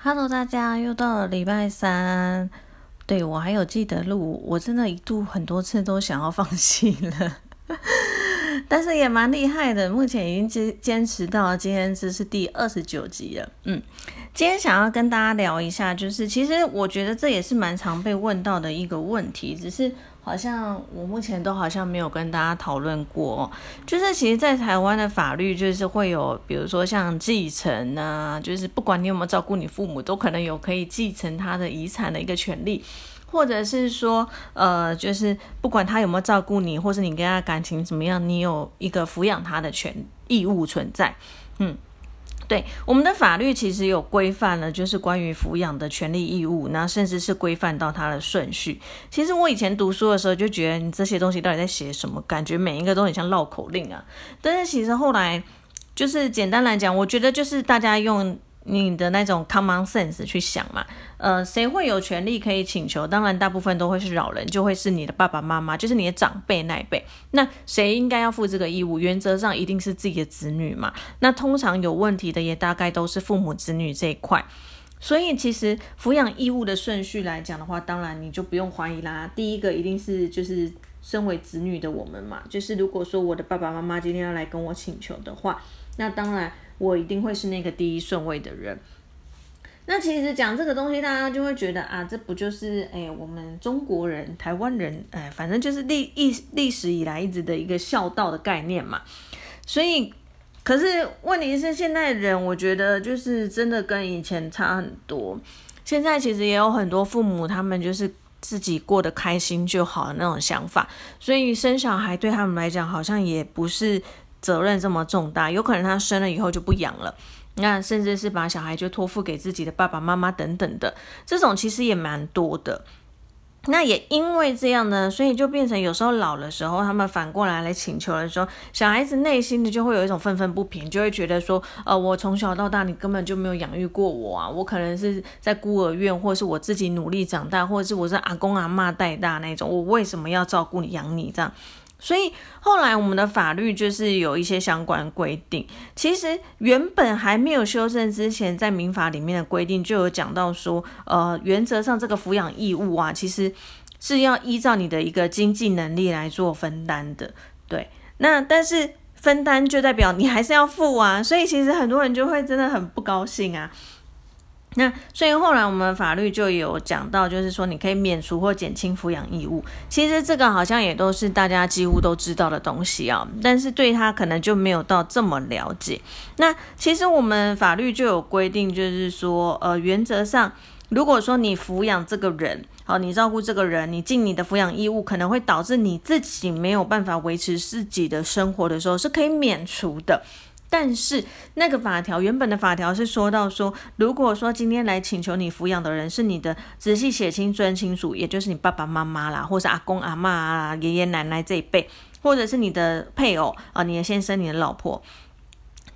Hello，大家又到了礼拜三，对我还有记得录，我真的一度很多次都想要放弃了，但是也蛮厉害的，目前已经坚坚持到今天这是第二十九集了。嗯，今天想要跟大家聊一下，就是其实我觉得这也是蛮常被问到的一个问题，只是。好像我目前都好像没有跟大家讨论过，就是其实，在台湾的法律就是会有，比如说像继承啊，就是不管你有没有照顾你父母，都可能有可以继承他的遗产的一个权利，或者是说，呃，就是不管他有没有照顾你，或是你跟他感情怎么样，你有一个抚养他的权义务存在，嗯。对我们的法律其实有规范了，就是关于抚养的权利义务，那甚至是规范到它的顺序。其实我以前读书的时候就觉得，你这些东西到底在写什么？感觉每一个都很像绕口令啊。但是其实后来，就是简单来讲，我觉得就是大家用。你的那种 common sense 去想嘛，呃，谁会有权利可以请求？当然，大部分都会是老人，就会是你的爸爸妈妈，就是你的长辈那一辈。那谁应该要负这个义务？原则上一定是自己的子女嘛。那通常有问题的也大概都是父母子女这一块。所以其实抚养义务的顺序来讲的话，当然你就不用怀疑啦。第一个一定是就是身为子女的我们嘛，就是如果说我的爸爸妈妈今天要来跟我请求的话，那当然。我一定会是那个第一顺位的人。那其实讲这个东西，大家就会觉得啊，这不就是哎，我们中国人、台湾人，哎，反正就是历历历史以来一直的一个孝道的概念嘛。所以，可是问题是，现在人我觉得就是真的跟以前差很多。现在其实也有很多父母，他们就是自己过得开心就好的那种想法，所以生小孩对他们来讲，好像也不是。责任这么重大，有可能他生了以后就不养了，那甚至是把小孩就托付给自己的爸爸妈妈等等的，这种其实也蛮多的。那也因为这样呢，所以就变成有时候老的时候，他们反过来来请求的时候，小孩子内心的就会有一种愤愤不平，就会觉得说，呃，我从小到大你根本就没有养育过我啊，我可能是在孤儿院，或是我自己努力长大，或者是我是阿公阿妈带大那种，我为什么要照顾你养你这样？所以后来我们的法律就是有一些相关规定。其实原本还没有修正之前，在民法里面的规定就有讲到说，呃，原则上这个抚养义务啊，其实是要依照你的一个经济能力来做分担的。对，那但是分担就代表你还是要付啊，所以其实很多人就会真的很不高兴啊。那所以后来我们法律就有讲到，就是说你可以免除或减轻抚养义务。其实这个好像也都是大家几乎都知道的东西啊，但是对他可能就没有到这么了解。那其实我们法律就有规定，就是说，呃，原则上，如果说你抚养这个人，好，你照顾这个人，你尽你的抚养义务，可能会导致你自己没有办法维持自己的生活的时候，是可以免除的。但是那个法条原本的法条是说到说，如果说今天来请求你抚养的人是你的直系血亲尊亲属，也就是你爸爸妈妈啦，或是阿公阿妈啊、爷爷奶奶这一辈，或者是你的配偶啊、你的先生、你的老婆，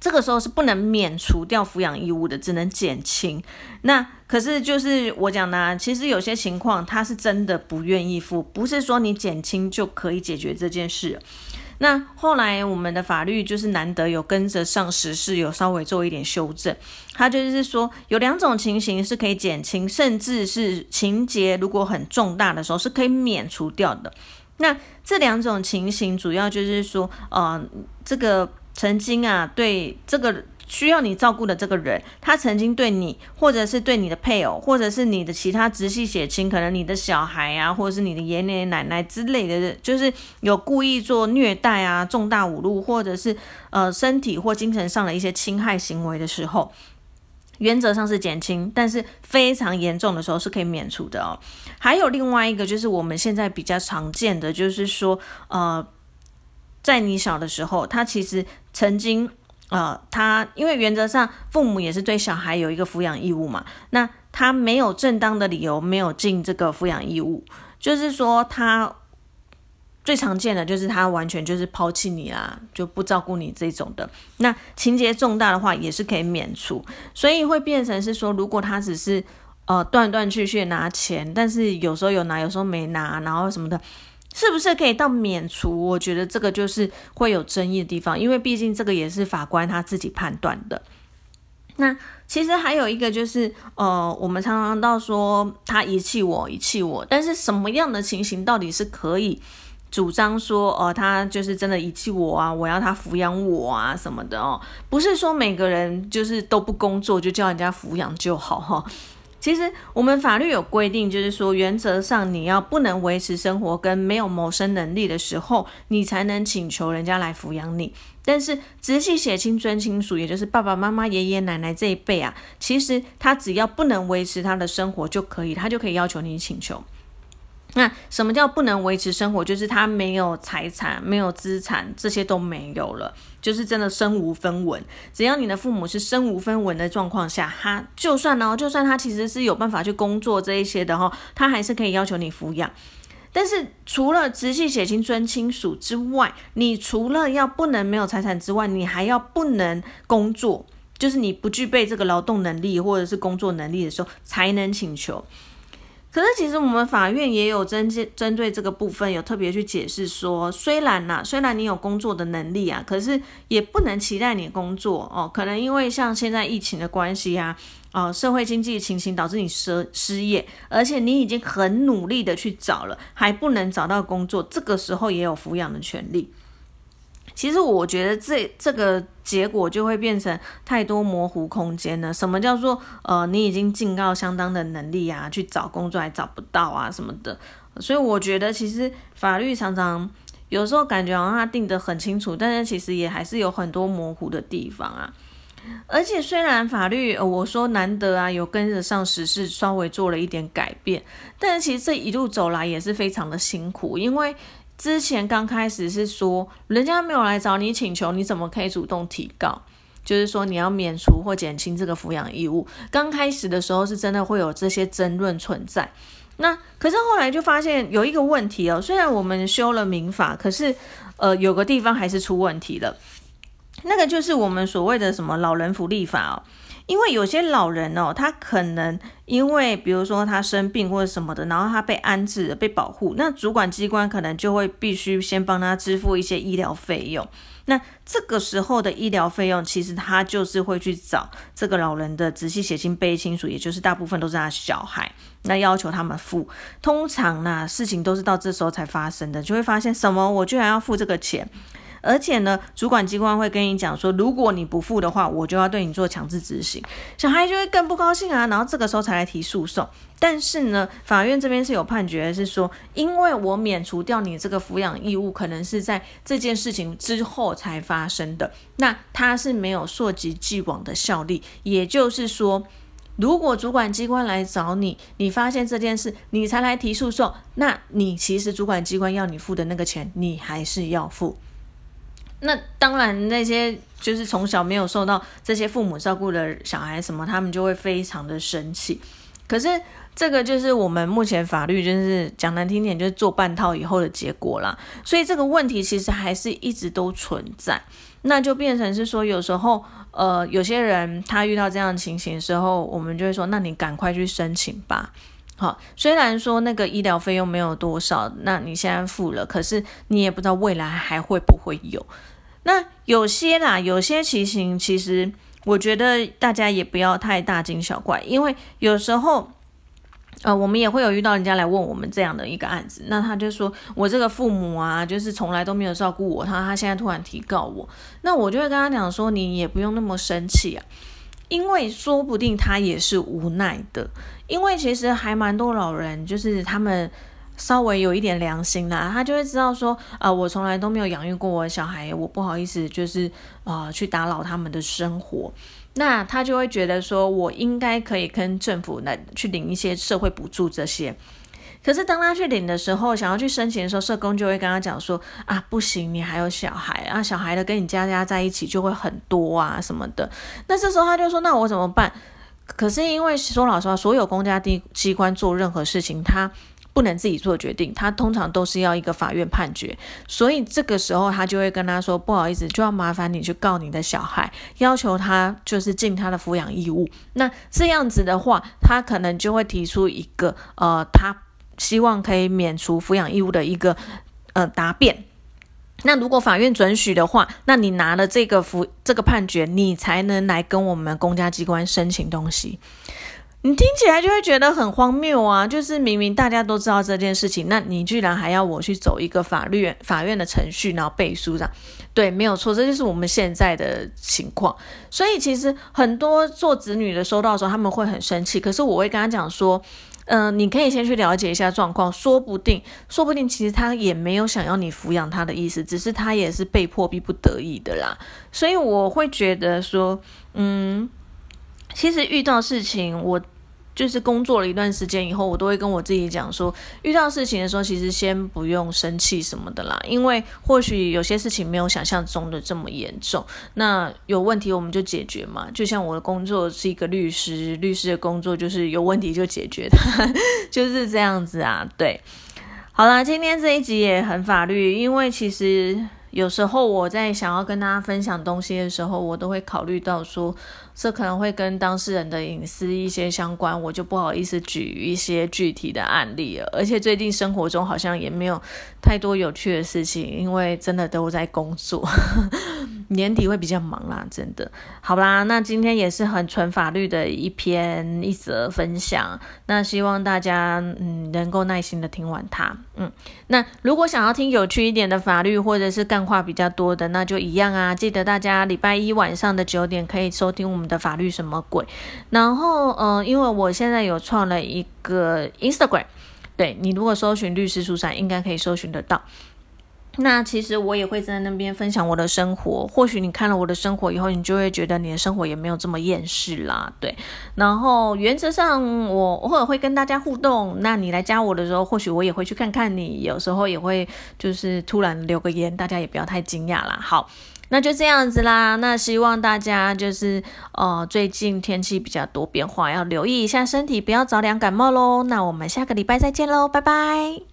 这个时候是不能免除掉抚养义务的，只能减轻。那可是就是我讲的，其实有些情况他是真的不愿意付，不是说你减轻就可以解决这件事。那后来我们的法律就是难得有跟着上时事，有稍微做一点修正。它就是说有两种情形是可以减轻，甚至是情节如果很重大的时候是可以免除掉的。那这两种情形主要就是说，呃，这个曾经啊对这个。需要你照顾的这个人，他曾经对你，或者是对你的配偶，或者是你的其他直系血亲，可能你的小孩啊，或者是你的爷爷奶奶之类的，就是有故意做虐待啊、重大侮辱，或者是呃身体或精神上的一些侵害行为的时候，原则上是减轻，但是非常严重的时候是可以免除的哦。还有另外一个就是我们现在比较常见的，就是说呃，在你小的时候，他其实曾经。呃，他因为原则上父母也是对小孩有一个抚养义务嘛，那他没有正当的理由没有尽这个抚养义务，就是说他最常见的就是他完全就是抛弃你啦，就不照顾你这种的。那情节重大的话也是可以免除，所以会变成是说，如果他只是呃断断续续拿钱，但是有时候有拿，有时候没拿，然后什么的。是不是可以到免除？我觉得这个就是会有争议的地方，因为毕竟这个也是法官他自己判断的。那其实还有一个就是，呃，我们常常到说他遗弃我，遗弃我，但是什么样的情形到底是可以主张说，哦，他就是真的遗弃我啊，我要他抚养我啊什么的哦，不是说每个人就是都不工作就叫人家抚养就好哈。其实我们法律有规定，就是说原则上你要不能维持生活跟没有谋生能力的时候，你才能请求人家来抚养你。但是直系血亲尊亲属，也就是爸爸妈妈、爷爷奶奶这一辈啊，其实他只要不能维持他的生活就可以，他就可以要求你请求。那什么叫不能维持生活？就是他没有财产、没有资产，这些都没有了，就是真的身无分文。只要你的父母是身无分文的状况下，他就算呢，就算他其实是有办法去工作这一些的哈，他还是可以要求你抚养。但是除了直系血亲尊亲属之外，你除了要不能没有财产之外，你还要不能工作，就是你不具备这个劳动能力或者是工作能力的时候，才能请求。可是其实我们法院也有针针对这个部分有特别去解释说，虽然呐，虽然你有工作的能力啊，可是也不能期待你工作哦。可能因为像现在疫情的关系啊，哦，社会经济情形导致你失失业，而且你已经很努力的去找了，还不能找到工作，这个时候也有抚养的权利。其实我觉得这这个结果就会变成太多模糊空间了。什么叫做呃，你已经尽到相当的能力啊，去找工作还找不到啊什么的。所以我觉得其实法律常常有时候感觉好像它定得很清楚，但是其实也还是有很多模糊的地方啊。而且虽然法律我说难得啊有跟得上时事，稍微做了一点改变，但是其实这一路走来也是非常的辛苦，因为。之前刚开始是说，人家没有来找你请求，你怎么可以主动提告？就是说你要免除或减轻这个抚养义务。刚开始的时候是真的会有这些争论存在。那可是后来就发现有一个问题哦，虽然我们修了民法，可是呃有个地方还是出问题了。那个就是我们所谓的什么老人福利法哦。因为有些老人哦，他可能因为比如说他生病或者什么的，然后他被安置、被保护，那主管机关可能就会必须先帮他支付一些医疗费用。那这个时候的医疗费用，其实他就是会去找这个老人的直系血亲卑亲属，也就是大部分都是他小孩，那要求他们付。通常呢，事情都是到这时候才发生的，就会发现什么，我居然要付这个钱。而且呢，主管机关会跟你讲说，如果你不付的话，我就要对你做强制执行。小孩就会更不高兴啊，然后这个时候才来提诉讼。但是呢，法院这边是有判决，是说，因为我免除掉你这个抚养义务，可能是在这件事情之后才发生的，那它是没有溯及既往的效力。也就是说，如果主管机关来找你，你发现这件事，你才来提诉讼，那你其实主管机关要你付的那个钱，你还是要付。那当然，那些就是从小没有受到这些父母照顾的小孩，什么他们就会非常的生气。可是这个就是我们目前法律就是讲难听点，就是做半套以后的结果啦。所以这个问题其实还是一直都存在。那就变成是说，有时候呃，有些人他遇到这样的情形的时候，我们就会说，那你赶快去申请吧。好，虽然说那个医疗费用没有多少，那你现在付了，可是你也不知道未来还会不会有。那有些啦，有些情形，其实我觉得大家也不要太大惊小怪，因为有时候，呃，我们也会有遇到人家来问我们这样的一个案子，那他就说我这个父母啊，就是从来都没有照顾我，他他现在突然提告我，那我就会跟他讲说，你也不用那么生气啊，因为说不定他也是无奈的，因为其实还蛮多老人，就是他们。稍微有一点良心啦，他就会知道说，啊，我从来都没有养育过我的小孩，我不好意思，就是啊，去打扰他们的生活。那他就会觉得说，我应该可以跟政府来去领一些社会补助这些。可是当他去领的时候，想要去申请的时候，社工就会跟他讲说，啊，不行，你还有小孩啊，小孩的跟你家家在一起就会很多啊什么的。那这时候他就说，那我怎么办？可是因为说老实话，所有公家机机关做任何事情，他。不能自己做决定，他通常都是要一个法院判决，所以这个时候他就会跟他说：“不好意思，就要麻烦你去告你的小孩，要求他就是尽他的抚养义务。”那这样子的话，他可能就会提出一个呃，他希望可以免除抚养义务的一个呃答辩。那如果法院准许的话，那你拿了这个服这个判决，你才能来跟我们公家机关申请东西。你听起来就会觉得很荒谬啊！就是明明大家都知道这件事情，那你居然还要我去走一个法律法院的程序，然后背书这样？对，没有错，这就是我们现在的情况。所以其实很多做子女的收到的时候，他们会很生气。可是我会跟他讲说，嗯，你可以先去了解一下状况，说不定，说不定其实他也没有想要你抚养他的意思，只是他也是被迫逼不得已的啦。所以我会觉得说，嗯，其实遇到事情我。就是工作了一段时间以后，我都会跟我自己讲说，遇到事情的时候，其实先不用生气什么的啦，因为或许有些事情没有想象中的这么严重。那有问题我们就解决嘛。就像我的工作是一个律师，律师的工作就是有问题就解决它，就是这样子啊。对，好啦，今天这一集也很法律，因为其实。有时候我在想要跟大家分享东西的时候，我都会考虑到说，这可能会跟当事人的隐私一些相关，我就不好意思举一些具体的案例了。而且最近生活中好像也没有太多有趣的事情，因为真的都在工作。年底会比较忙啦，真的。好啦，那今天也是很纯法律的一篇一则分享。那希望大家嗯能够耐心的听完它。嗯，那如果想要听有趣一点的法律或者是干话比较多的，那就一样啊。记得大家礼拜一晚上的九点可以收听我们的法律什么鬼。然后嗯，因为我现在有创了一个 Instagram，对你如果搜寻律师书上应该可以搜寻得到。那其实我也会在那边分享我的生活，或许你看了我的生活以后，你就会觉得你的生活也没有这么厌世啦，对。然后原则上我偶尔会跟大家互动，那你来加我的时候，或许我也会去看看你，有时候也会就是突然留个言，大家也不要太惊讶啦。好，那就这样子啦。那希望大家就是呃最近天气比较多变化，要留意一下身体，不要着凉感冒喽。那我们下个礼拜再见喽，拜拜。